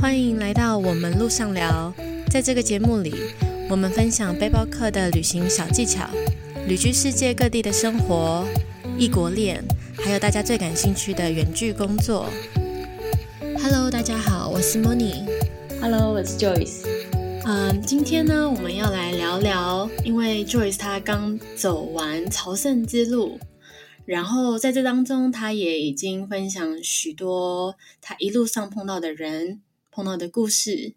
欢迎来到我们路上聊。在这个节目里，我们分享背包客的旅行小技巧、旅居世界各地的生活、异国恋，还有大家最感兴趣的远距工作。Hello，大家好，我是 Moni。Hello，我是 Joyce。嗯，今天呢，我们要来聊聊，因为 Joyce 她刚走完朝圣之路，然后在这当中，她也已经分享许多她一路上碰到的人、碰到的故事。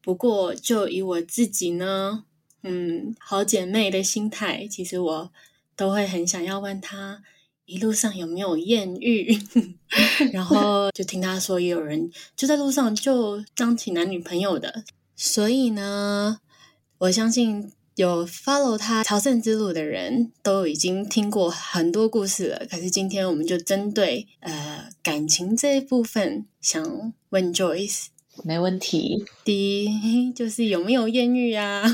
不过，就以我自己呢，嗯，好姐妹的心态，其实我都会很想要问她一路上有没有艳遇，然后就听她说，也有人就在路上就当起男女朋友的。所以呢，我相信有 follow 他朝圣之路的人都已经听过很多故事了。可是今天我们就针对呃感情这一部分，想问 Joyce，没问题。第一 就是有没有艳遇啊？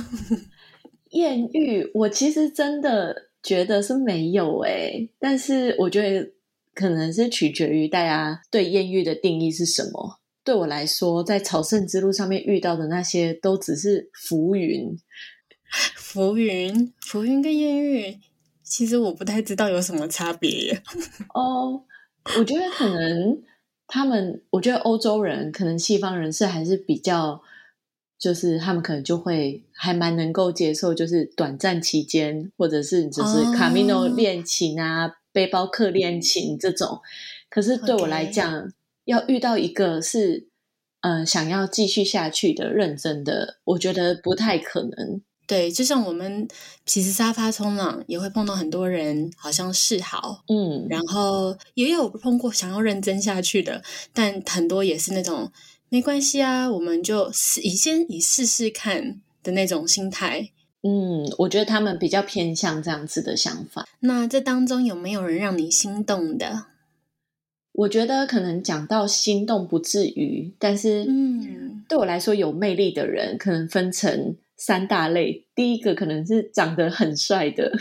艳遇，我其实真的觉得是没有诶、但是我觉得可能是取决于大家对艳遇的定义是什么。对我来说，在朝圣之路上面遇到的那些都只是浮云。浮云，浮云跟艳遇，其实我不太知道有什么差别耶。哦，我觉得可能他们，我觉得欧洲人可能西方人是还是比较，就是他们可能就会还蛮能够接受，就是短暂期间或者是就是哦卡米诺恋情啊、背包客恋情这种。可是对我来讲要遇到一个是呃想要继续下去的认真的，我觉得不太可能。对，就像我们其实沙发冲浪也会碰到很多人，好像示好，嗯，然后也有碰过想要认真下去的，但很多也是那种没关系啊，我们就试以先以试试看的那种心态。嗯，我觉得他们比较偏向这样子的想法。那这当中有没有人让你心动的？我觉得可能讲到心动不至于，但是嗯对我来说有魅力的人可能分成三大类。第一个可能是长得很帅的，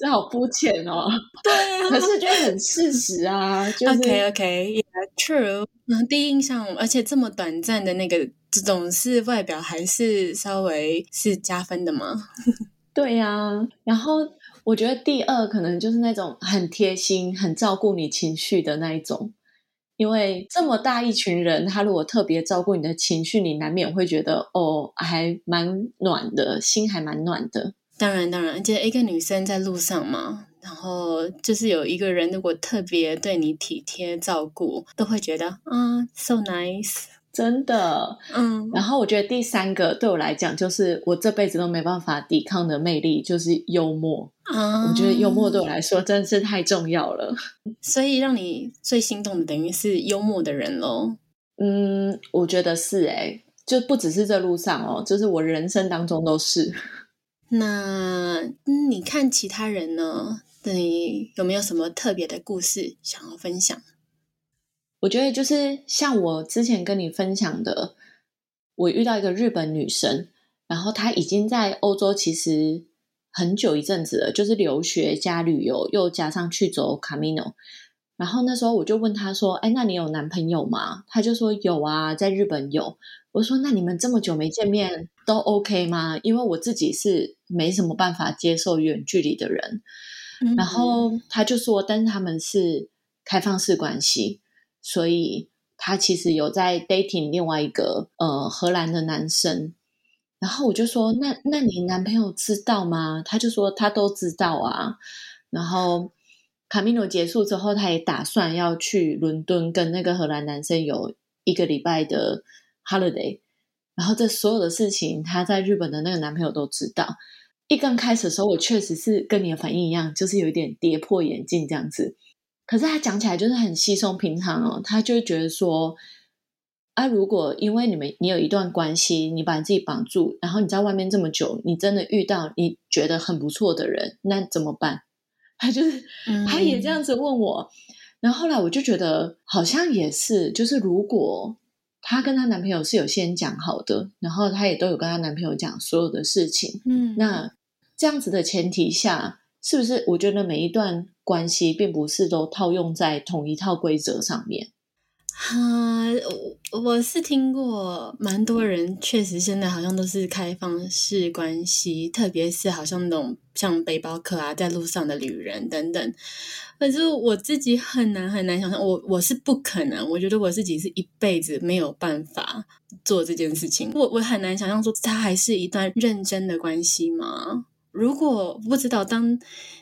这好肤浅哦，对啊可是就很事实啊，就是 OK OK，Yeah True。嗯，第一印象，而且这么短暂的那个，这种是外表还是稍微是加分的吗？对呀、然后我觉得第二可能就是那种很贴心、很照顾你情绪的那一种。因为这么大一群人，他如果特别照顾你的情绪，你难免会觉得哦，还蛮暖的，心还蛮暖的。当然，当然，而且一个女生在路上嘛，然后就是有一个人如果特别对你体贴照顾，都会觉得啊，so nice。真的。嗯，然后我觉得第三个对我来讲，就是我这辈子都没办法抵抗的魅力，就是幽默。啊，我觉得幽默对我来说真的是太重要了。所以让你最心动的等于是幽默的人喽。嗯，我觉得是诶、就不只是这路上哦，就是我人生当中都是。那嗯你看其他人呢？你有没有什么特别的故事想要分享？我觉得就是像我之前跟你分享的，我遇到一个日本女生，然后她已经在欧洲其实很久一阵子了，就是留学加旅游，又加上去走卡米诺。然后那时候我就问她说：“哎，那你有男朋友吗？”她就说：“有啊，在日本有。”我说：“那你们这么久没见面，都 OK 吗？”因为我自己是没什么办法接受远距离的人。嗯然后她就说，但是他们是开放式关系，所以他其实有在 dating 另外一个呃荷兰的男生。然后我就说，那那你男朋友知道吗？他就说他都知道啊。然后卡米诺结束之后，他也打算要去伦敦跟那个荷兰男生有一个礼拜的 holiday。然后这所有的事情，她在日本的那个男朋友都知道。一刚开始的时候，我确实是跟你的反应一样，就是有一点跌破眼镜这样子。可是他讲起来就是很稀松平常哦，他就会觉得说，啊，如果因为你们你有一段关系，你把你自己绑住，然后你在外面这么久，你真的遇到你觉得很不错的人，那怎么办？他就是嗯他也这样子问我，然后后来我就觉得好像也是，就是如果她跟她男朋友是有先讲好的，然后她也都有跟她男朋友讲所有的事情，嗯，那这样子的前提下，是不是我觉得每一段关系并不是都套用在同一套规则上面？哈，我我是听过蛮多人，确实现在好像都是开放式关系，特别是好像那种像背包客啊，在路上的旅人等等。可是我自己很难很难想象，我我是不可能，我觉得我自己是一辈子没有办法做这件事情。我我很难想象说，它还是一段认真的关系吗？如果不知道，当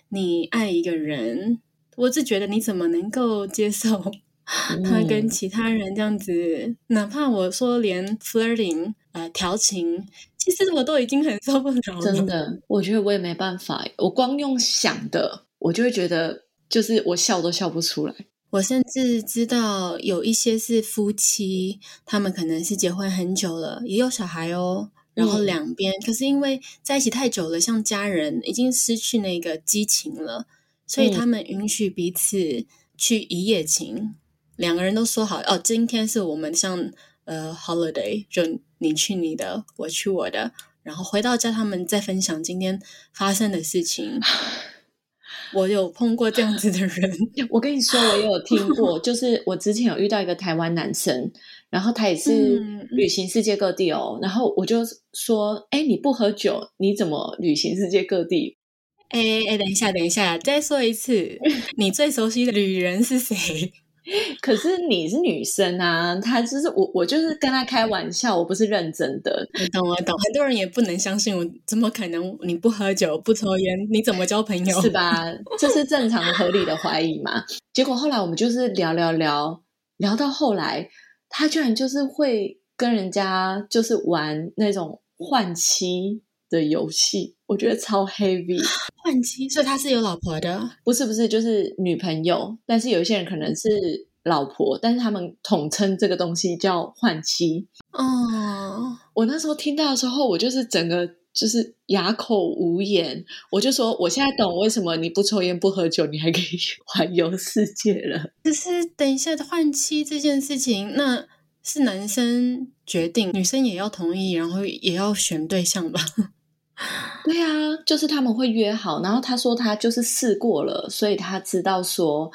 你爱一个人，我是觉得你怎么能够接受？他跟其他人这样子，哪怕我说连 flirting 呃调情，其实我都已经很受不了了。真的，我觉得我也没办法。我光用想的，我就会觉得，就是我笑都笑不出来。我甚至知道有一些是夫妻，他们可能是结婚很久了，也有小孩哦。然后两边可是因为在一起太久了，像家人已经失去那个激情了，所以他们允许彼此去一夜情。两个人都说好哦，今天是我们像呃 holiday，就你去你的，我去我的，然后回到家他们再分享今天发生的事情。我有碰过这样子的人，我跟你说，我也有听过，就是我之前有遇到一个台湾男生，然后他也是旅行世界各地哦，然后我就说，哎，你不喝酒，你怎么旅行世界各地？哎哎，等一下，等一下，再说一次，你最熟悉的旅人是谁？可是你是女生啊，他就是我，我就是跟他开玩笑，我不是认真的。我懂，我懂。很多人也不能相信我，怎么可能？你不喝酒，不抽烟，你怎么交朋友？是吧？这是正常合理的怀疑嘛？结果后来我们就是聊聊聊，聊到后来，他居然就是会跟人家就是玩那种换妻的游戏，我觉得超 heavy。换妻，所以他是有老婆的？不是，不是，就是女朋友。但是有一些人可能是老婆，但是他们统称这个东西叫换妻。哦，我那时候听到的时候，我就是整个就是哑口无言。我就说，我现在懂为什么你不抽烟不喝酒，你还可以 环游世界了。可是等一下换妻这件事情，那是男生决定，女生也要同意，然后也要选对象吧？对啊，就是他们会约好，然后他说他就是试过了，所以他知道说，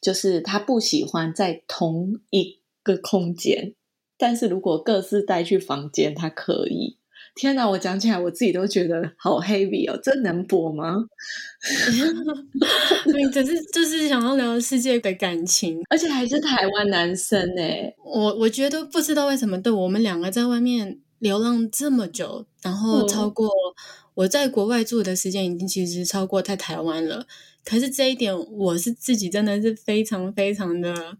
就是他不喜欢在同一个空间，但是如果各自带去房间，他可以。天哪，我讲起来我自己都觉得好 heavy 哦，这能播吗？你只是就是想要聊世界的感情，而且还是台湾男生哎，我我觉得不知道为什么，对我们两个在外面。流浪这么久，然后超过我在国外住的时间已经其实超过在台湾了。可是这一点我是自己真的是非常非常的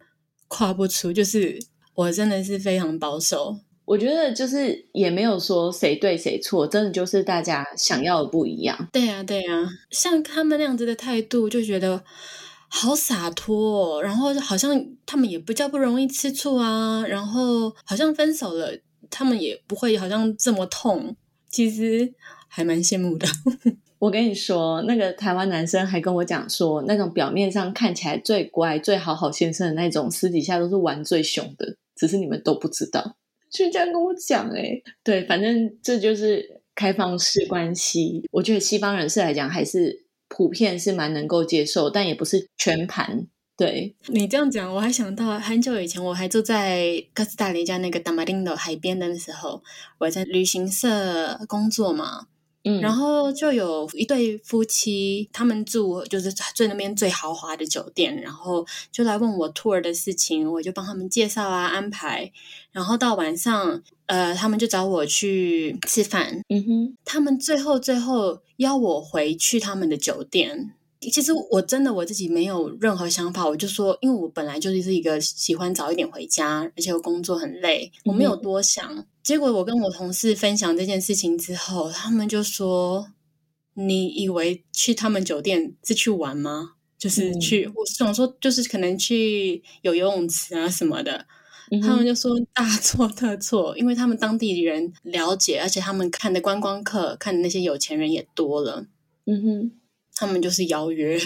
跨不出，就是我真的是非常保守。我觉得就是也没有说谁对谁错，真的就是大家想要的不一样。对呀，对呀，像他们那样子的态度，就觉得好洒脱，然后好像他们也不叫不容易吃醋啊，然后好像分手了。他们也不会好像这么痛，其实还蛮羡慕的。我跟你说，那个台湾男生还跟我讲说，那种表面上看起来最乖、最好好先生的那种，私底下都是玩最凶的，只是你们都不知道。就这样跟我讲，哎，对，反正这就是开放式关系。我觉得西方人士来讲，还是普遍是蛮能够接受，但也不是全盘。对。你这样讲，我还想到很久以前，我还住在哥斯达黎加那个达马丁的海边的时候，我在旅行社工作嘛，嗯，然后就有一对夫妻，他们住就是最那边最豪华的酒店，然后就来问我 tour 的事情，我就帮他们介绍啊安排，然后到晚上，呃，他们就找我去吃饭，嗯哼，他们最后最后邀我回去他们的酒店。其实我真的我自己没有任何想法，我就说，因为我本来就是一个喜欢早一点回家，而且我工作很累，我没有多想。结果我跟我同事分享这件事情之后，他们就说：“你以为去他们酒店是去玩吗？就是去，我想说，就是可能去有游泳池啊什么的。”他们就说大错特错，因为他们当地人了解，而且他们看的观光客看的那些有钱人也多了。嗯哼。他们就是邀约，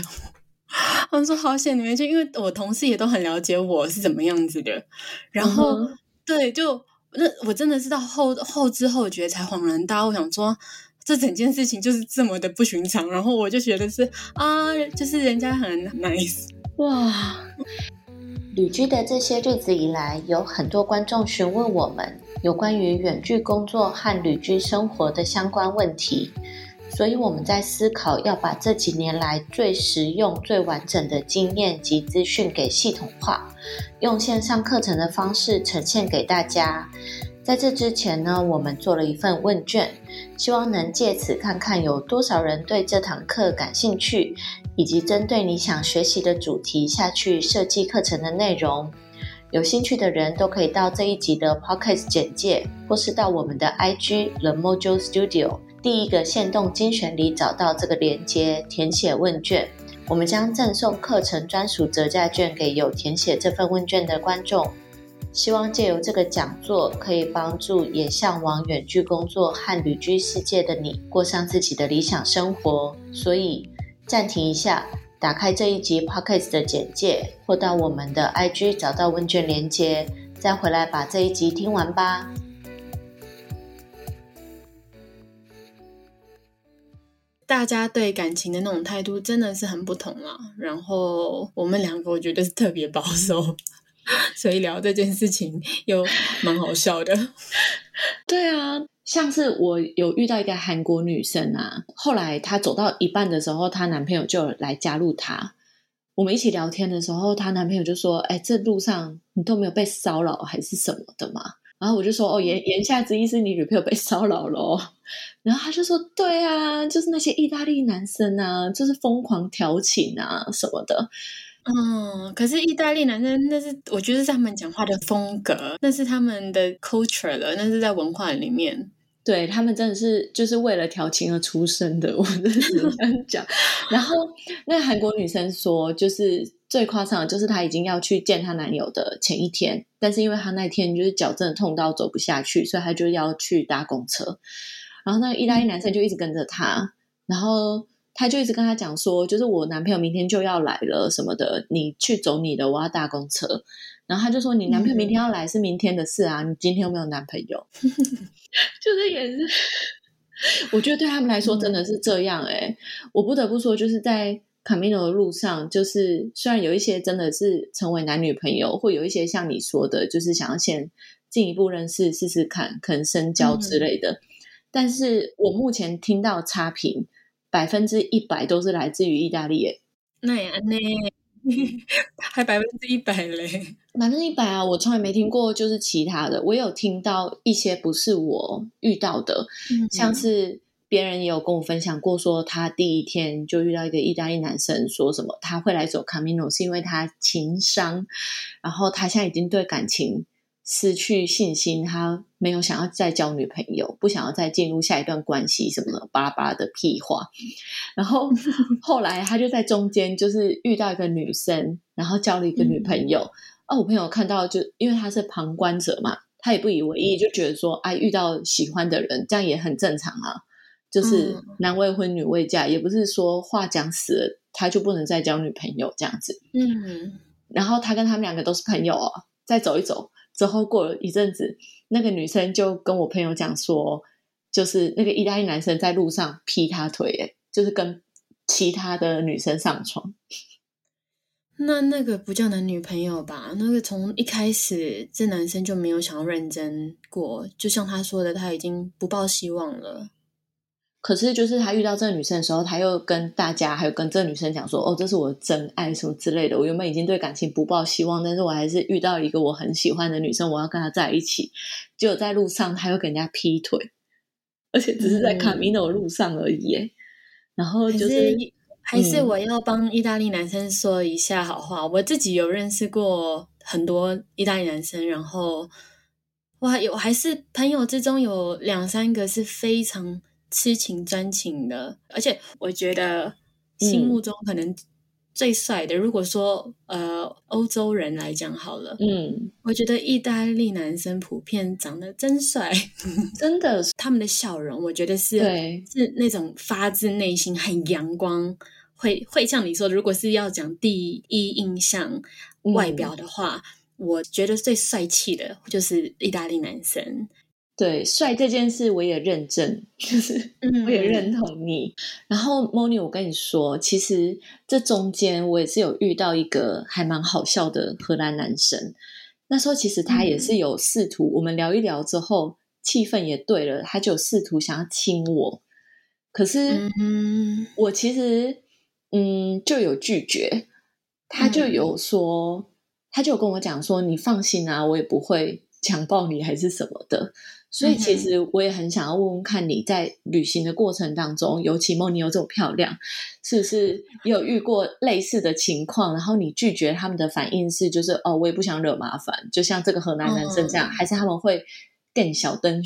他们说好险你们去，因为我同事也都很了解我是怎么样子的。然后，对，就那我真的是到后后知后觉才恍然大悟，想说这整件事情就是这么的不寻常。然后我就觉得是啊，就是人家很 nice 哇。旅居的这些日子以来，有很多观众询问我们有关于远距工作和旅居生活的相关问题，所以我们在思考要把这几年来最实用、最完整的经验及资讯给系统化，用线上课程的方式呈现给大家。在这之前呢，我们做了一份问卷，希望能借此看看有多少人对这堂课感兴趣，以及针对你想学习的主题下去设计课程的内容。有兴趣的人都可以到这一集的 podcast 简介，或是到我们的 IG The Mojo Studio 第一个线动精选里找到这个链接，填写问卷。我们将赠送课程专属折价券给有填写这份问卷的观众。希望借由这个讲座，可以帮助也向往远距工作和旅居世界的你，过上自己的理想生活。所以暂停一下，打开这一集 podcast 的简介，或到我们的 IG 找到问卷连接，再回来把这一集听完吧。大家对感情的那种态度真的是很不同啊。然后我们两个，我觉得是特别保守。所以聊这件事情又蛮好笑的。对啊，像是我有遇到一个韩国女生啊，后来她走到一半的时候，她男朋友就来加入她。我们一起聊天的时候，她男朋友就说：“哎，这路上你都没有被骚扰还是什么的嘛？”然后我就说：“哦，言言下之意是你女朋友被骚扰了。”然后他就说：“对啊，就是那些意大利男生啊，就是疯狂调情啊什么的。”嗯，可是意大利男生那是我觉得是他们讲话的风格，那是他们的 culture 了，那是在文化里面。对他们真的是就是为了调情而出生的，我真是这样讲。然后那韩国女生说，就是最夸张的就是她已经要去见她男友的前一天，但是因为她那天就是脚真的痛到走不下去，所以她就要去搭公车。然后那个意大利男生就一直跟着他，然后。他就一直跟他讲说，就是我男朋友明天就要来了什么的，你去走你的，我要搭公车。然后他就说，你男朋友明天要来是明天的事啊，你今天有没有男朋友？就是也是，我觉得对他们来说真的是这样哎。我不得不说，就是在卡米诺的路上，就是虽然有一些真的是成为男女朋友，或有一些像你说的，就是想要先进一步认识试试看，可能深交之类的。但是我目前听到差评。百分之一百都是来自于意大利耶，那也安呢，还百分之一百嘞，百分之一百啊！我从来没听过，就是其他的，我有听到一些不是我遇到的，像是别人也有跟我分享过，说他第一天就遇到一个意大利男生，说什么他会来走 Camino 是因为他情商，然后他现在已经对感情。失去信心，他没有想要再交女朋友，不想要再进入下一段关系，什么的巴拉巴拉的屁话。然后 后来他就在中间，就是遇到一个女生，然后交了一个女朋友。啊，我朋友看到就因为他是旁观者嘛，他也不以为意，就觉得说，哎，遇到喜欢的人，这样也很正常啊。就是男未婚女未嫁，也不是说话讲死了他就不能再交女朋友这样子。嗯，然后他跟他们两个都是朋友哦，再走一走。之后过了一阵子，那个女生就跟我朋友讲说，就是那个意大利男生在路上劈她腿，就是跟其他的女生上床。那那个不叫男女朋友吧？那个从一开始这男生就没有想要认真过，就像他说的，他已经不抱希望了。可是，就是他遇到这个女生的时候，他又跟大家，还有跟这个女生讲说：“哦，这是我真爱，什么之类的。我原本已经对感情不抱希望，但是我还是遇到一个我很喜欢的女生，我要跟她在一起。”结果在路上，他又跟人家劈腿，而且只是在卡米诺路上而已。然后就是，还是我要帮意大利男生说一下好话。我自己有认识过很多意大利男生，然后哇，有还是朋友之中有两三个是非常。痴情专情的，而且我觉得心目中可能最帅的，如果说呃欧洲人来讲好了，嗯，我觉得意大利男生普遍长得真帅，真的，他们的笑容，我觉得是是那种发自内心很阳光，会会像你说，如果是要讲第一印象外表的话，我觉得最帅气的就是意大利男生。对，帅这件事我也认证，就是我也认同你。然后 Moni，我跟你说，其实这中间我也是有遇到一个还蛮好笑的荷兰男生。那时候其实他也是有试图，我们聊一聊之后，气氛也对了，他就试图想要亲我。可是，我其实嗯就有拒绝，他就有说，他就跟我讲说：“你放心啊，我也不会强暴你，还是什么的。”所以其实我也很想要问问看你在旅行的过程当中，尤其梦你有这么漂亮，是不是也有遇过类似的情况？然后你拒绝他们的反应是，就是哦，我也不想惹麻烦，就像这个河南男生这样，还是他们会更小灯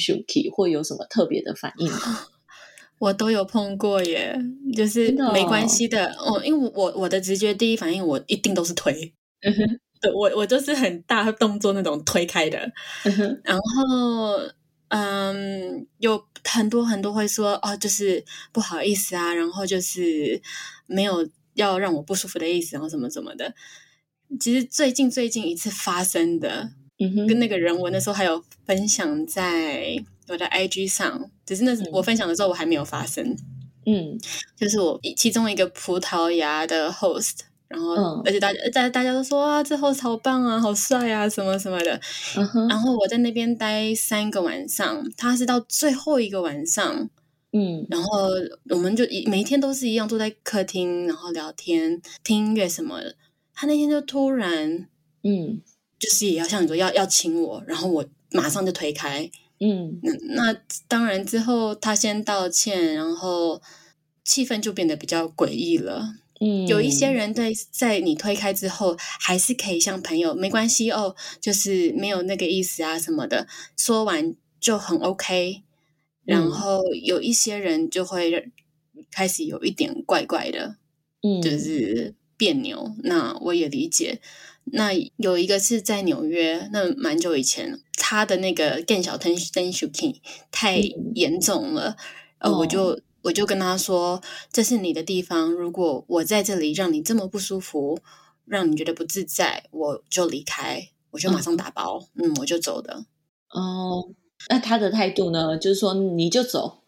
或有什么特别的反应吗？我都有碰过耶，就是没关系的哦，因为我我的直觉第一反应，我一定都是推，对我我就是很大动作那种推开的，然后。嗯，有很多很多会说哦，就是不好意思啊，然后就是没有要让我不舒服的意思，然后什么什么的。其实最近最近一次发生的，嗯跟那个人我那时候还有分享在我的 IG 上，只是那我分享的时候我还没有发生。嗯，就是我其中一个葡萄牙的 host。然后，而且大家大大家都说啊，这后超棒啊，好帅啊，什么什么的。然后我在那边待三个晚上，他是到最后一个晚上，嗯，然后我们就一每一天都是一样坐在客厅，然后聊天、听音乐什么的。他那天就突然，嗯，就是也要像你说要要亲我，然后我马上就推开，嗯，那那当然之后他先道歉，然后气氛就变得比较诡异了。嗯，有一些人对在你推开之后，还是可以像朋友，没关系哦，就是没有那个意思啊什么的，说完就很 OK。然后有一些人就会开始有一点怪怪的，嗯，就是别扭。那我也理解。那有一个是在纽约，那蛮久以前，他的那个更小 tension shooting 太严重了，呃，我就。我就跟他说：“这是你的地方，如果我在这里让你这么不舒服，让你觉得不自在，我就离开，我就马上打包，嗯，我就走的。”哦，那他的态度呢？就是说你就走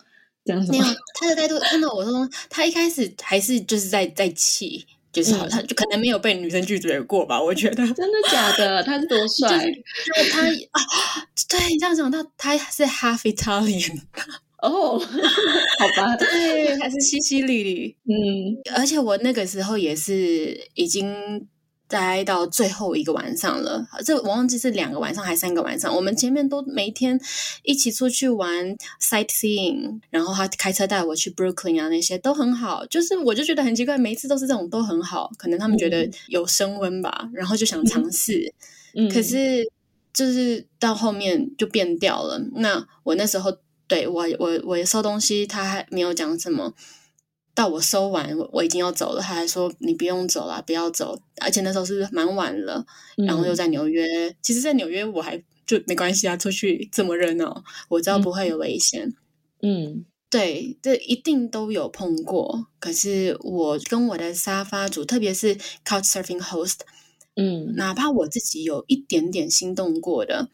这样子没有，他的态度看到我说，他一开始还是就是在在气，就是好像就可能没有被女生拒绝过吧？我觉得真的假的？他是多 帅？就他啊，对，这样讲到他是 half Italian。哦，好吧，对，还是淅淅沥沥，嗯，而且我那个时候也是已经待到最后一个晚上了，这我忘记是两个晚上还是三个晚上。我们前面都每天一起出去玩 sightseeing，然后他开车带我去 Brooklyn 啊，那些都很好。就是我就觉得很奇怪，每一次都是这种都很好，可能他们觉得有升温吧，然后就想尝试。嗯，可是就是到后面就变掉了。那我那时候。对我，我我收东西，他还没有讲什么。到我收完，我我已经要走了，他还说你不用走了，不要走。而且那时候是蛮晚了，然后又在纽约。其实，在纽约我还就没关系啊，出去这么热闹，我知道不会有危险。嗯，对，这一定都有碰过。可是我跟我的沙发主，特别是 Couch Surfing Host，嗯，哪怕我自己有一点点心动过的，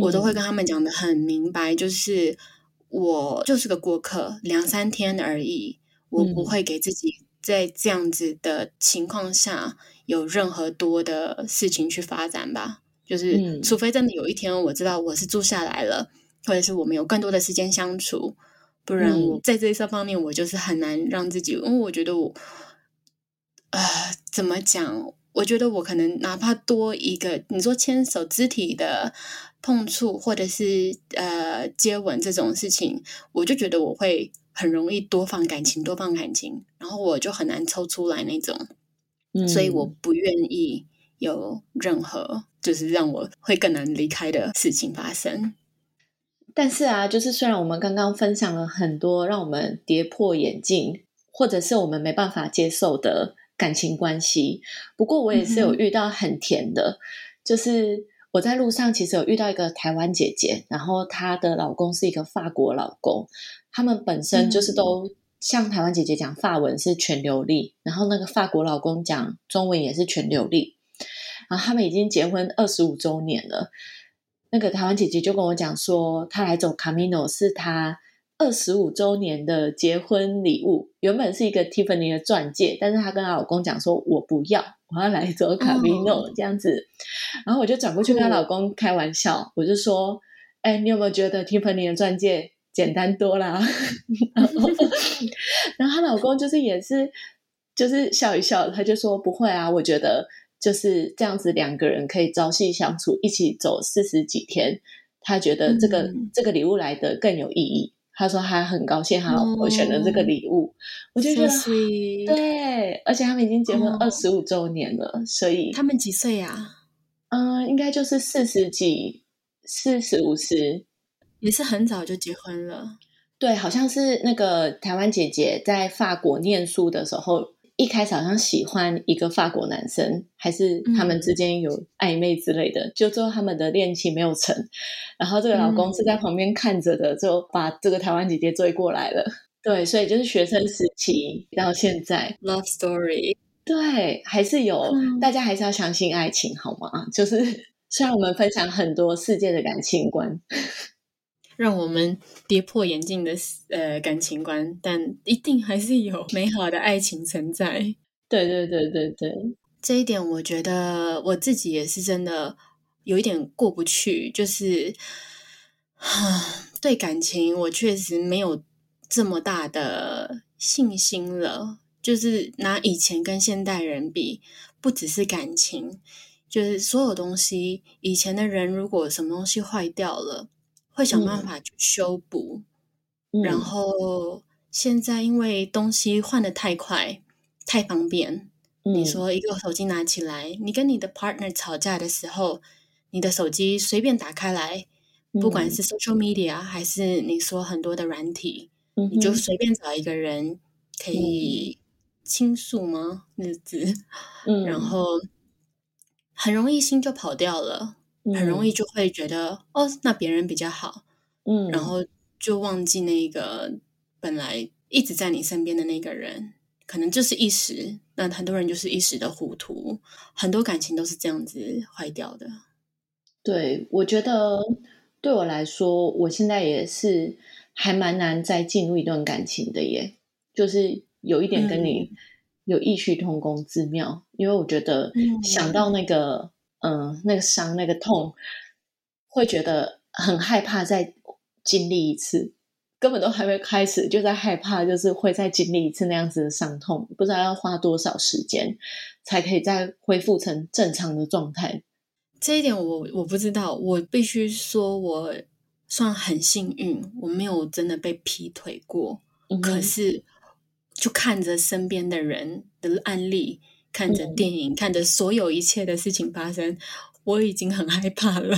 我都会跟他们讲的很明白，就是。我就是个过客，两三天而已。我不会给自己在这样子的情况下有任何多的事情去发展吧。就是，除非真的有一天我知道我是住下来了，或者是我们有更多的时间相处，不然我在这些方面我就是很难让自己。因为我觉得我，呃，怎么讲？我觉得我可能哪怕多一个，你说牵手、肢体的。碰触或者是呃接吻这种事情，我就觉得我会很容易多放感情，多放感情，然后我就很难抽出来那种，所以我不愿意有任何就是让我会更难离开的事情发生。但是啊，就是虽然我们刚刚分享了很多让我们跌破眼镜，或者是我们没办法接受的感情关系，不过我也是有遇到很甜的，就是。我在路上其实有遇到一个台湾姐姐，然后她的老公是一个法国老公，他们本身就是都像台湾姐姐讲法文是全流利，然后那个法国老公讲中文也是全流利，然后他们已经结婚二十五周年了。那个台湾姐姐就跟我讲说，她来走卡米诺是她二十五周年的结婚礼物，原本是一个 Tiffany 的钻戒，但是她跟她老公讲说，我不要，我要来走卡米诺这样子。然后我就转过去跟她老公开玩笑，我就说，哎，你有没有觉得 Tiffany 的钻戒简单多啦？然后她老公就是也是就是笑一笑，他就说不会啊，我觉得。就是这样子，两个人可以朝夕相处，一起走四十几天。他觉得这个这个礼物来的更有意义。他说他很高兴他老婆选了这个礼物，我就觉得对，而且他们已经结婚二十五周年了，所以他们几岁呀？嗯，应该就是四十几、四十五十，也是很早就结婚了。对，好像是那个台湾姐姐在法国念书的时候。一开始好像喜欢一个法国男生，还是他们之间有暧昧之类的，就最后他们的恋情没有成。然后这个老公是在旁边看着的，就把这个台湾姐姐追过来了。对，所以就是学生时期到现在，love story，对，还是有，大家还是要相信爱情，好吗？就是 虽然我们分享很多世界的感情观。让我们跌破眼镜的呃感情观，但一定还是有美好的爱情存在。对对对对对，这一点我觉得我自己也是真的有一点过不去，就是对感情我确实没有这么大的信心了。就是拿以前跟现代人比，不只是感情，就是所有东西。以前的人如果什么东西坏掉了。会想办法去修补，然后现在因为东西换的太快、太方便，你说一个手机拿起来，你跟你的 partner 吵架的时候，你的手机随便打开来，不管是 social media 还是你说很多的软体，你就随便找一个人可以倾诉吗？日子，然后很容易心就跑掉了。很容易就会觉得哦，那别人比较好，嗯，然后就忘记那个本来一直在你身边的那个人，可能就是一时。那很多人就是一时的糊涂，很多感情都是这样子坏掉的。对，我觉得对我来说，我现在也是还蛮难再进入一段感情的耶，就是有一点跟你有异曲同工之妙，因为我觉得想到那个。嗯，那个伤、那个痛，会觉得很害怕再经历一次，根本都还没开始就在害怕，就是会再经历一次那样子的伤痛，不知道要花多少时间才可以再恢复成正常的状态。这一点我我不知道，我必须说，我算很幸运，我没有真的被劈腿过。可是，就看着身边的人的案例。看着电影，看着所有一切的事情发生，我已经很害怕了。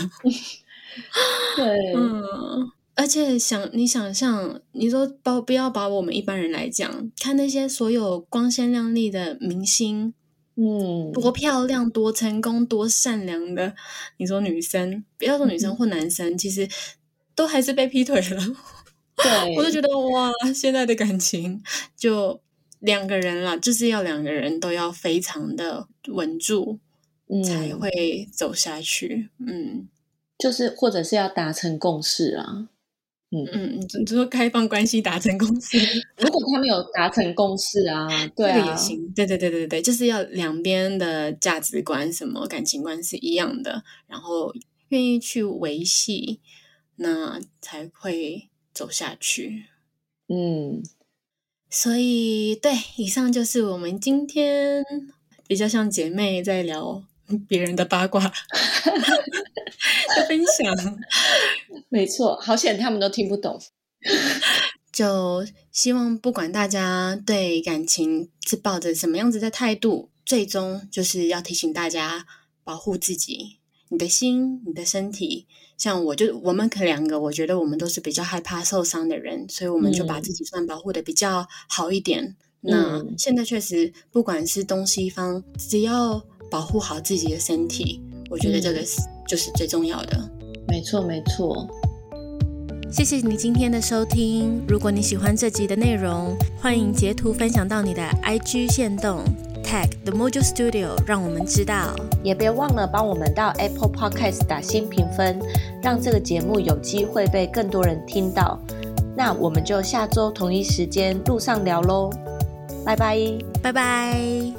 对，嗯，而且想你想象，你说把不要把我们一般人来讲，看那些所有光鲜亮丽的明星，嗯，多漂亮、多成功、多善良的，你说女生，不要说女生或男生，其实都还是被劈腿了。对，我就觉得哇，现在的感情就。两个人啦，就是要两个人都要非常的稳住，才会走下去。嗯，就是或者是要达成共识啊。嗯嗯，你说开放关系达成共识，如果他们有达成共识啊，对啊，也行。对对对对对，就是要两边的价值观、什么感情观是一样的，然后愿意去维系，那才会走下去。嗯。所以，对，以上就是我们今天比较像姐妹在聊别人的八卦 的分享。没错，好险他们都听不懂。就希望不管大家对感情是抱着什么样子的态度，最终就是要提醒大家保护自己，你的心，你的身体。像我就我们可两个，我觉得我们都是比较害怕受伤的人，所以我们就把自己算保护的比较好一点。那现在确实，不管是东西方，只要保护好自己的身体，我觉得这个是就是最重要的。没错，没错。谢谢你今天的收听。如果你喜欢这集的内容，欢迎截图分享到你的 IG 线动。Tag the Mojo Studio，让我们知道，也别忘了帮我们到 Apple Podcast 打新评分，让这个节目有机会被更多人听到。那我们就下周同一时间路上聊喽，拜拜，拜拜。